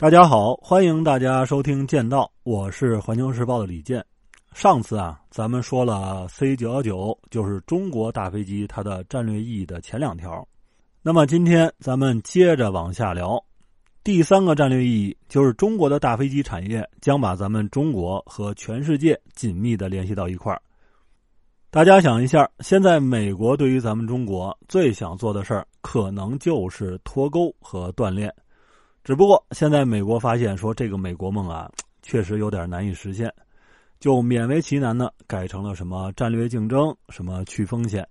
大家好，欢迎大家收听《剑道》，我是环球时报的李健。上次啊，咱们说了 C 九幺九就是中国大飞机它的战略意义的前两条，那么今天咱们接着往下聊。第三个战略意义就是中国的大飞机产业将把咱们中国和全世界紧密的联系到一块儿。大家想一下，现在美国对于咱们中国最想做的事儿，可能就是脱钩和锻炼。只不过现在美国发现说这个美国梦啊，确实有点难以实现，就勉为其难的改成了什么战略竞争、什么去风险。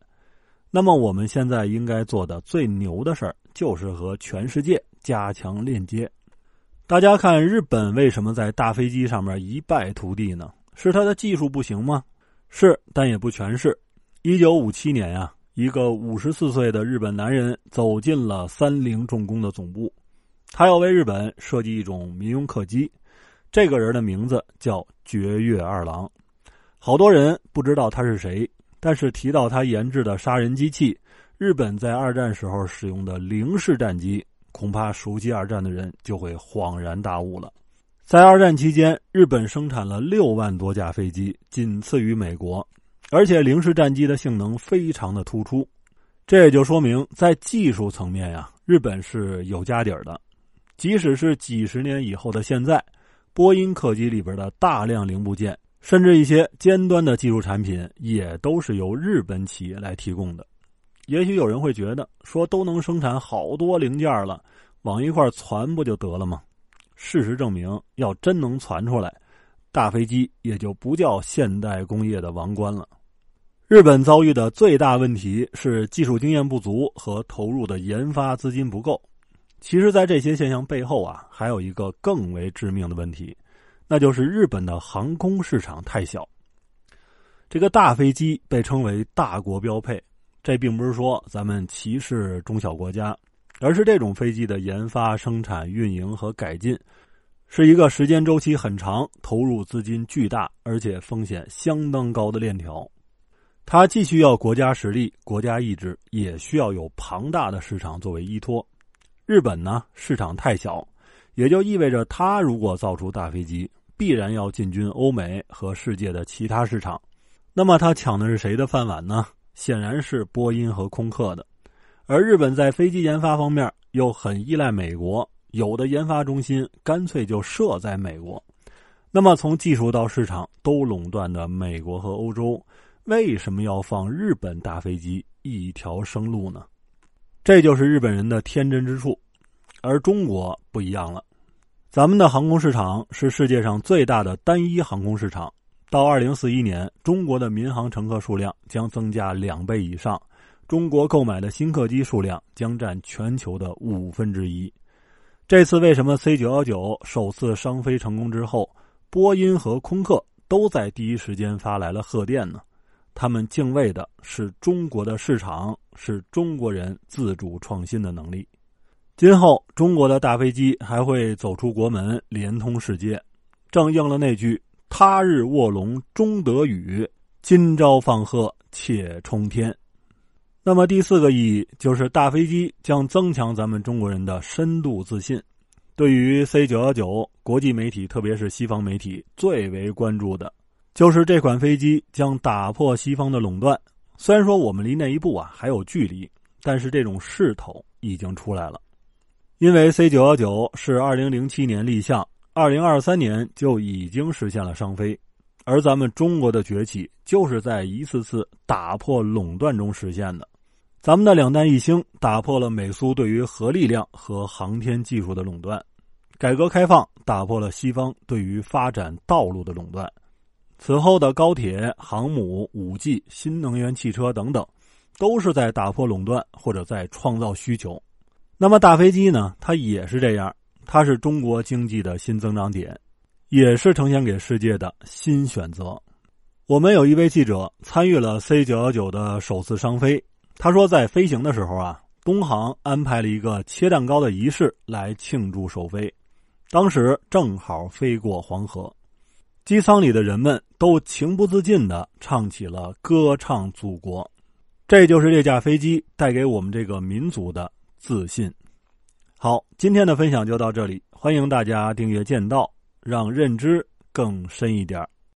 那么我们现在应该做的最牛的事儿，就是和全世界加强链接。大家看，日本为什么在大飞机上面一败涂地呢？是它的技术不行吗？是，但也不全是。一九五七年呀，一个五十四岁的日本男人走进了三菱重工的总部。他要为日本设计一种民用客机，这个人的名字叫绝月二郎。好多人不知道他是谁，但是提到他研制的杀人机器，日本在二战时候使用的零式战机，恐怕熟悉二战的人就会恍然大悟了。在二战期间，日本生产了六万多架飞机，仅次于美国，而且零式战机的性能非常的突出。这也就说明，在技术层面呀，日本是有家底儿的。即使是几十年以后的现在，波音客机里边的大量零部件，甚至一些尖端的技术产品，也都是由日本企业来提供的。也许有人会觉得，说都能生产好多零件了，往一块攒不就得了吗？事实证明，要真能攒出来，大飞机也就不叫现代工业的王冠了。日本遭遇的最大问题是技术经验不足和投入的研发资金不够。其实，在这些现象背后啊，还有一个更为致命的问题，那就是日本的航空市场太小。这个大飞机被称为大国标配，这并不是说咱们歧视中小国家，而是这种飞机的研发、生产、运营和改进，是一个时间周期很长、投入资金巨大，而且风险相当高的链条。它既需要国家实力、国家意志，也需要有庞大的市场作为依托。日本呢，市场太小，也就意味着它如果造出大飞机，必然要进军欧美和世界的其他市场。那么，它抢的是谁的饭碗呢？显然是波音和空客的。而日本在飞机研发方面又很依赖美国，有的研发中心干脆就设在美国。那么，从技术到市场都垄断的美国和欧洲，为什么要放日本大飞机一条生路呢？这就是日本人的天真之处，而中国不一样了。咱们的航空市场是世界上最大的单一航空市场。到二零四一年，中国的民航乘客数量将增加两倍以上，中国购买的新客机数量将占全球的五分之一。这次为什么 C 九幺九首次商飞成功之后，波音和空客都在第一时间发来了贺电呢？他们敬畏的是中国的市场，是中国人自主创新的能力。今后，中国的大飞机还会走出国门，连通世界，正应了那句“他日卧龙终得雨，今朝放鹤且冲天”。那么，第四个意义就是大飞机将增强咱们中国人的深度自信。对于 C 九幺九，国际媒体特别是西方媒体最为关注的。就是这款飞机将打破西方的垄断，虽然说我们离那一步啊还有距离，但是这种势头已经出来了。因为 C 九幺九是二零零七年立项，二零二三年就已经实现了商飞，而咱们中国的崛起就是在一次次打破垄断中实现的。咱们的两弹一星打破了美苏对于核力量和航天技术的垄断，改革开放打破了西方对于发展道路的垄断。此后的高铁、航母、五 G、新能源汽车等等，都是在打破垄断或者在创造需求。那么大飞机呢？它也是这样，它是中国经济的新增长点，也是呈现给世界的新选择。我们有一位记者参与了 C 九幺九的首次商飞，他说在飞行的时候啊，东航安排了一个切蛋糕的仪式来庆祝首飞，当时正好飞过黄河。机舱里的人们都情不自禁的唱起了歌唱祖国，这就是这架飞机带给我们这个民族的自信。好，今天的分享就到这里，欢迎大家订阅《剑道》，让认知更深一点。